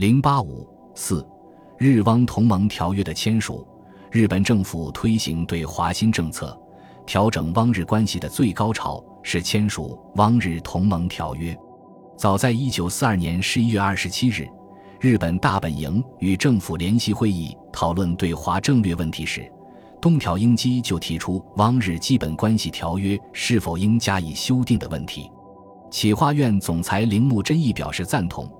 零八五四日汪同盟条约的签署，日本政府推行对华新政策，调整汪日关系的最高潮是签署汪日同盟条约。早在一九四二年十一月二十七日，日本大本营与政府联席会议讨论对华战略问题时，东条英机就提出汪日基本关系条约是否应加以修订的问题。企划院总裁铃木真义表示赞同，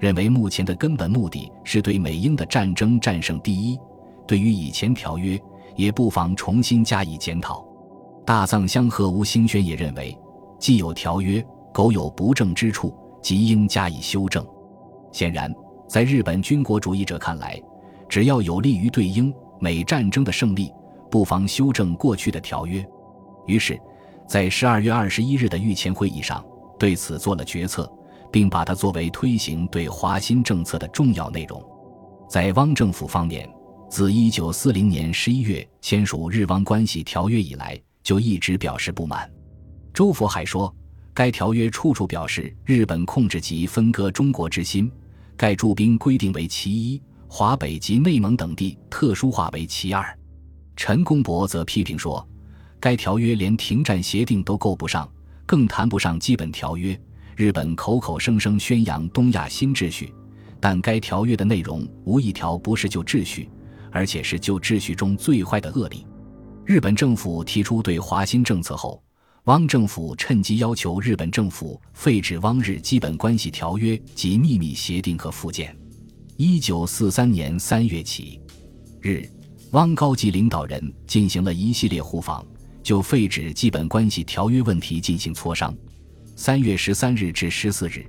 认为目前的根本目的是对美英的战争战胜第一。对于以前条约，也不妨重新加以检讨。大藏香和吴兴轩也认为，既有条约，苟有不正之处。即应加以修正。显然，在日本军国主义者看来，只要有利于对英美战争的胜利，不妨修正过去的条约。于是，在十二月二十一日的御前会议上，对此做了决策，并把它作为推行对华新政策的重要内容。在汪政府方面，自一九四零年十一月签署日汪关系条约以来，就一直表示不满。周佛海说。该条约处处表示日本控制及分割中国之心，该驻兵规定为其一，华北及内蒙等地特殊化为其二。陈公博则批评说，该条约连停战协定都够不上，更谈不上基本条约。日本口口声声宣扬东亚新秩序，但该条约的内容无一条不是旧秩序，而且是旧秩序中最坏的恶例。日本政府提出对华新政策后。汪政府趁机要求日本政府废止汪日基本关系条约及秘密协定和附件。一九四三年三月起，日汪高级领导人进行了一系列互访，就废止基本关系条约问题进行磋商。三月十三日至十四日，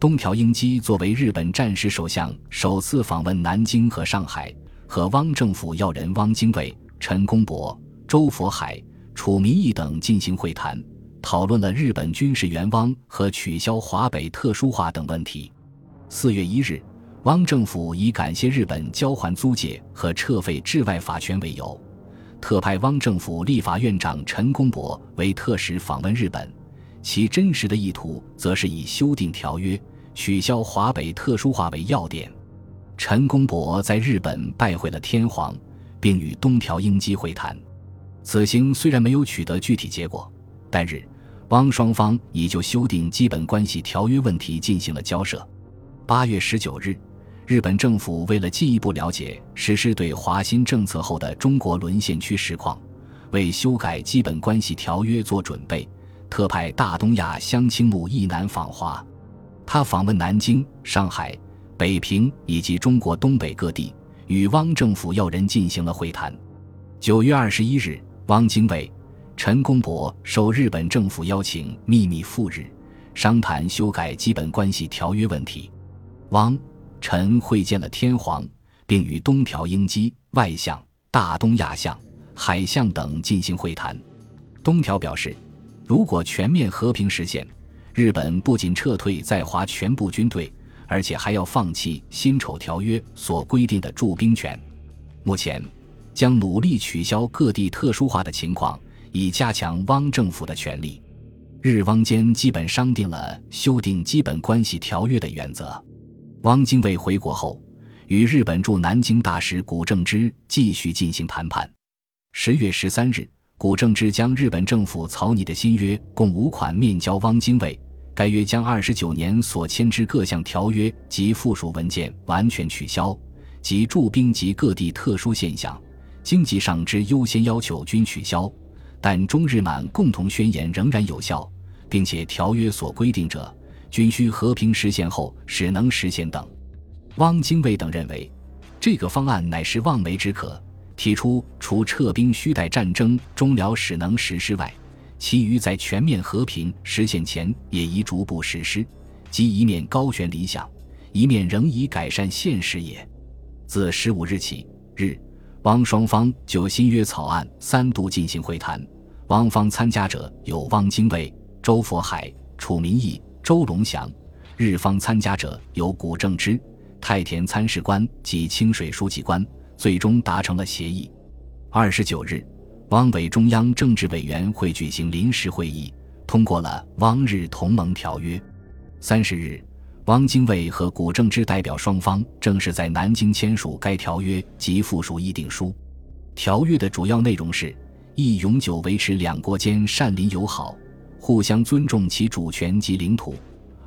东条英机作为日本战时首相首次访问南京和上海，和汪政府要人汪精卫、陈公博、周佛海。楚民义等进行会谈，讨论了日本军事援汪和取消华北特殊化等问题。四月一日，汪政府以感谢日本交还租界和撤废治外法权为由，特派汪政府立法院长陈公博为特使访问日本。其真实的意图，则是以修订条约、取消华北特殊化为要点。陈公博在日本拜会了天皇，并与东条英机会谈。此行虽然没有取得具体结果，但日汪双方已就修订基本关系条约问题进行了交涉。八月十九日，日本政府为了进一步了解实施对华新政策后的中国沦陷区实况，为修改基本关系条约做准备，特派大东亚乡青木一男访华。他访问南京、上海、北平以及中国东北各地，与汪政府要人进行了会谈。九月二十一日。汪精卫、陈公博受日本政府邀请，秘密赴日商谈修改基本关系条约问题。汪、陈会见了天皇，并与东条英机、外相、大东亚相、海相等进行会谈。东条表示，如果全面和平实现，日本不仅撤退在华全部军队，而且还要放弃辛丑条约所规定的驻兵权。目前。将努力取消各地特殊化的情况，以加强汪政府的权力。日汪间基本商定了修订基本关系条约的原则。汪精卫回国后，与日本驻南京大使谷正之继续进行谈判。十月十三日，古正之将日本政府草拟的新约共五款面交汪精卫。该约将二十九年所签之各项条约及附属文件完全取消，及驻兵及各地特殊现象。经济上之优先要求均取消，但中日满共同宣言仍然有效，并且条约所规定者均需和平实现后始能实现等。汪精卫等认为，这个方案乃是望梅止渴，提出除撤兵需待战争终了始能实施外，其余在全面和平实现前也宜逐步实施，即一面高悬理想，一面仍以改善现实也。自十五日起，日。汪双方就新约草案三度进行会谈，汪方参加者有汪精卫、周佛海、楚民义、周龙祥；日方参加者有谷正之、太田参事官及清水书记官，最终达成了协议。二十九日，汪伪中央政治委员会举行临时会议，通过了汪日同盟条约。三十日，汪精卫和谷正之代表双方正式在南京签署该条约及附属议定书。条约的主要内容是：一、永久维持两国间善邻友好，互相尊重其主权及领土；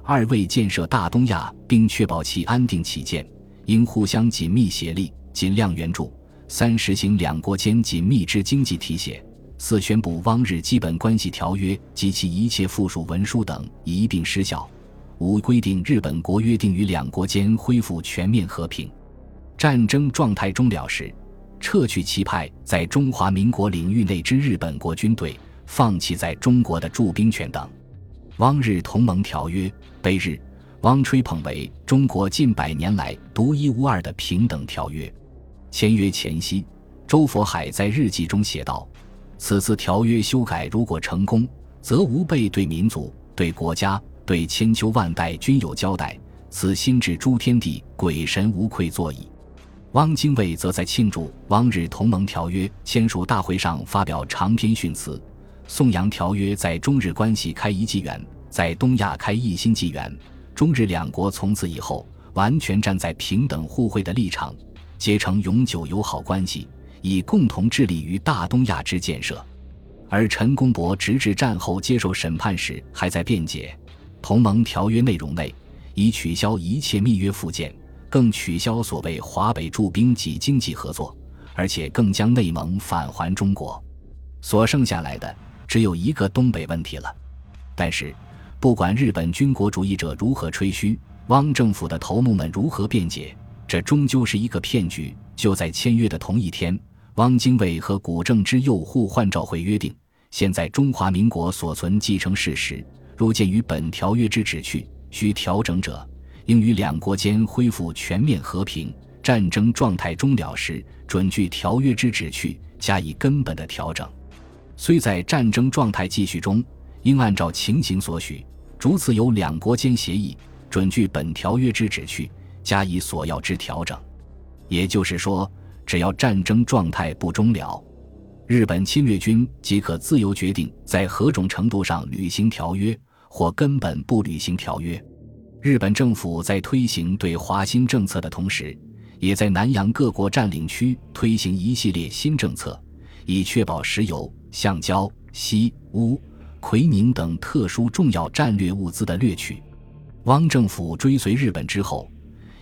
二、为建设大东亚并确保其安定起见，应互相紧密协力，尽量援助；三、实行两国间紧密之经济提携；四、宣布汪日基本关系条约及其一切附属文书等一并失效。五规定日本国约定于两国间恢复全面和平，战争状态终了时，撤去其派在中华民国领域内之日本国军队，放弃在中国的驻兵权等。汪日同盟条约被日汪吹捧为中国近百年来独一无二的平等条约。签约前夕，周佛海在日记中写道：“此次条约修改如果成功，则吾辈对民族、对国家。”对千秋万代均有交代，此心至诸天地鬼神无愧作矣。汪精卫则在庆祝汪日同盟条约签署大会上发表长篇训词，颂扬条约在中日关系开一纪元，在东亚开一新纪元。中日两国从此以后完全站在平等互惠的立场，结成永久友好关系，以共同致力于大东亚之建设。而陈公博直至战后接受审判时，还在辩解。同盟条约内容内已取消一切密约附件，更取消所谓华北驻兵及经济合作，而且更将内蒙返还中国。所剩下来的只有一个东北问题了。但是，不管日本军国主义者如何吹嘘，汪政府的头目们如何辩解，这终究是一个骗局。就在签约的同一天，汪精卫和古正之又互换照会，约定：现在中华民国所存继承事实。若鉴于本条约之旨趣，需调整者，应于两国间恢复全面和平、战争状态终了时，准据条约之旨趣加以根本的调整。虽在战争状态继续中，应按照情形所许，逐次由两国间协议，准据本条约之旨趣加以所要之调整。也就是说，只要战争状态不终了。日本侵略军即可自由决定在何种程度上履行条约，或根本不履行条约。日本政府在推行对华新政策的同时，也在南洋各国占领区推行一系列新政策，以确保石油、橡胶、锡、钨、奎宁等特殊重要战略物资的掠取。汪政府追随日本之后，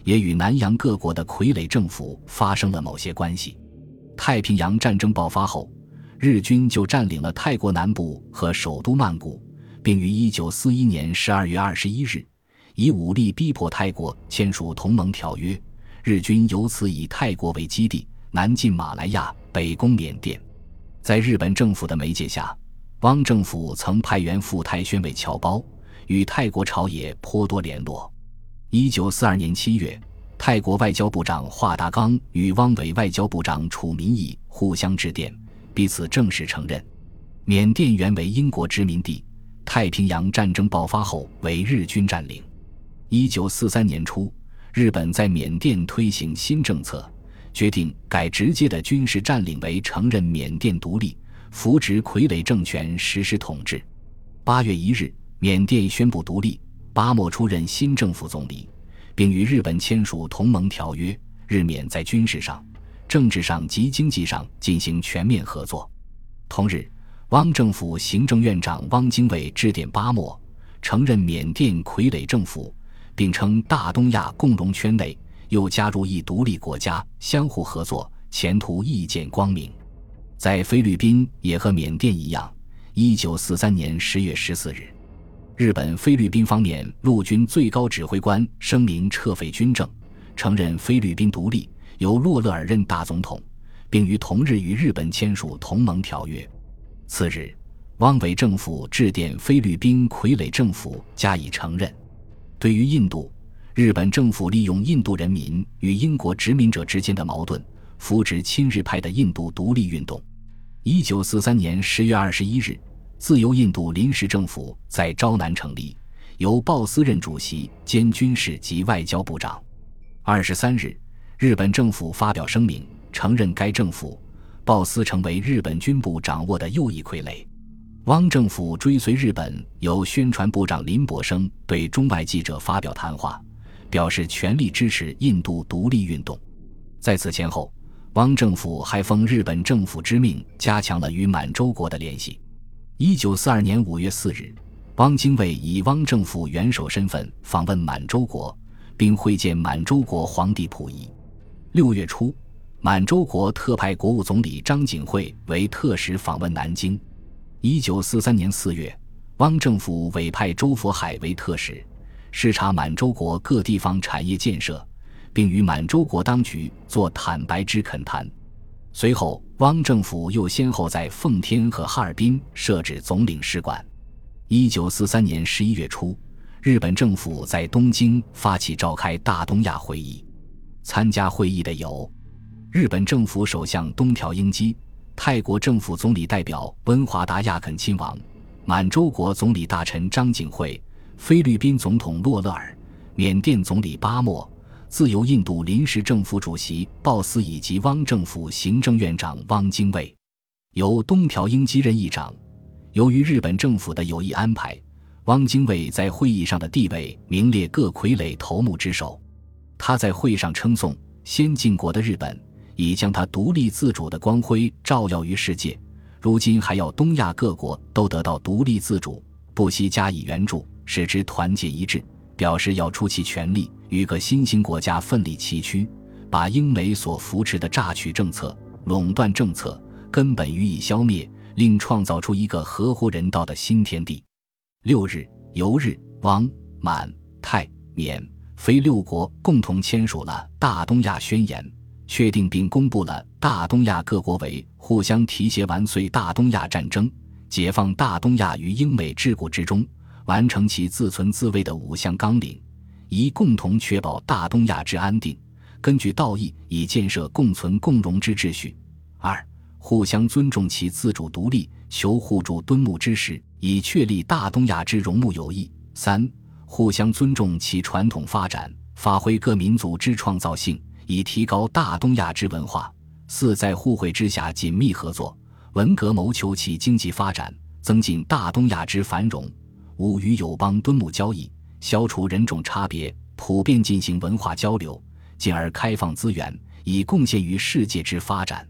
也与南洋各国的傀儡政府发生了某些关系。太平洋战争爆发后。日军就占领了泰国南部和首都曼谷，并于1941年12月21日以武力逼迫泰国签署同盟条约。日军由此以泰国为基地，南进马来亚，北攻缅甸。在日本政府的媒介下，汪政府曾派员赴泰宣慰侨胞，与泰国朝野颇多联络。1942年7月，泰国外交部长华达刚与汪伪外交部长楚民义互相致电。彼此正式承认，缅甸原为英国殖民地。太平洋战争爆发后，为日军占领。一九四三年初，日本在缅甸推行新政策，决定改直接的军事占领为承认缅甸独立，扶植傀儡政权实施统治。八月一日，缅甸宣布独立，巴莫出任新政府总理，并与日本签署同盟条约。日缅在军事上。政治上及经济上进行全面合作。同日，汪政府行政院长汪精卫致电巴莫，承认缅甸傀儡政府，并称大东亚共荣圈内又加入一独立国家，相互合作，前途亦见光明。在菲律宾也和缅甸一样，一九四三年十月十四日，日本菲律宾方面陆军最高指挥官声明撤废军政，承认菲律宾独立。由洛勒尔任大总统，并于同日与日本签署同盟条约。次日，汪伪政府致电菲律宾傀儡政府加以承认。对于印度，日本政府利用印度人民与英国殖民者之间的矛盾，扶植亲日派的印度独立运动。一九四三年十月二十一日，自由印度临时政府在昭南成立，由鲍斯任主席兼军事及外交部长。二十三日。日本政府发表声明，承认该政府鲍斯成为日本军部掌握的又一傀儡。汪政府追随日本，由宣传部长林伯生对中外记者发表谈话，表示全力支持印度独立运动。在此前后，汪政府还奉日本政府之命，加强了与满洲国的联系。一九四二年五月四日，汪精卫以汪政府元首身份访问满洲国，并会见满洲国皇帝溥仪。六月初，满洲国特派国务总理张景惠为特使访问南京。一九四三年四月，汪政府委派周佛海为特使，视察满洲国各地方产业建设，并与满洲国当局做坦白之恳谈。随后，汪政府又先后在奉天和哈尔滨设置总领事馆。一九四三年十一月初，日本政府在东京发起召开大东亚会议，参加会议的有日本政府首相东条英机。泰国政府总理代表温华达亚肯亲王，满洲国总理大臣张景惠，菲律宾总统洛勒尔，缅甸总理巴莫，自由印度临时政府主席鲍斯以及汪政府行政院长汪精卫，由东条英机任议长。由于日本政府的有意安排，汪精卫在会议上的地位名列各傀儡头目之首。他在会上称颂先进国的日本。已将他独立自主的光辉照耀于世界，如今还要东亚各国都得到独立自主，不惜加以援助，使之团结一致，表示要出其全力与各新兴国家奋力齐驱，把英美所扶持的榨取政策、垄断政策根本予以消灭，另创造出一个合乎人道的新天地。六日，由日、汪、满、泰、缅、非六国共同签署了《大东亚宣言》。确定并公布了大东亚各国为互相提携完遂大东亚战争、解放大东亚于英美桎梏之中、完成其自存自卫的五项纲领，以共同确保大东亚之安定。根据道义，以建设共存共荣之秩序。二、互相尊重其自主独立，求互助敦睦之实，以确立大东亚之荣睦友谊。三、互相尊重其传统发展，发挥各民族之创造性。以提高大东亚之文化。四在互惠之下紧密合作，文革谋求其经济发展，增进大东亚之繁荣。五与友邦敦睦交易，消除人种差别，普遍进行文化交流，进而开放资源，以贡献于世界之发展。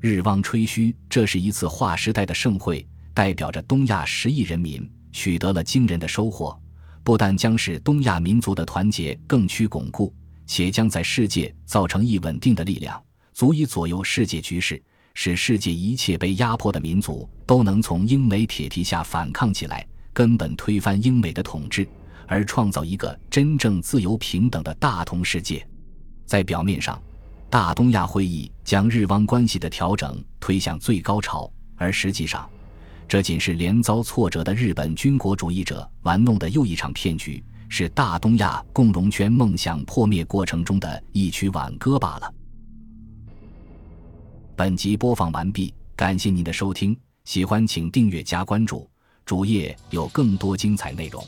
日汪吹嘘，这是一次划时代的盛会，代表着东亚十亿人民取得了惊人的收获，不但将使东亚民族的团结更趋巩固。且将在世界造成一稳定的力量，足以左右世界局势，使世界一切被压迫的民族都能从英美铁蹄下反抗起来，根本推翻英美的统治，而创造一个真正自由平等的大同世界。在表面上，大东亚会议将日汪关系的调整推向最高潮，而实际上，这仅是连遭挫折的日本军国主义者玩弄的又一场骗局。是大东亚共荣圈梦想破灭过程中的一曲挽歌罢了。本集播放完毕，感谢您的收听，喜欢请订阅加关注，主页有更多精彩内容。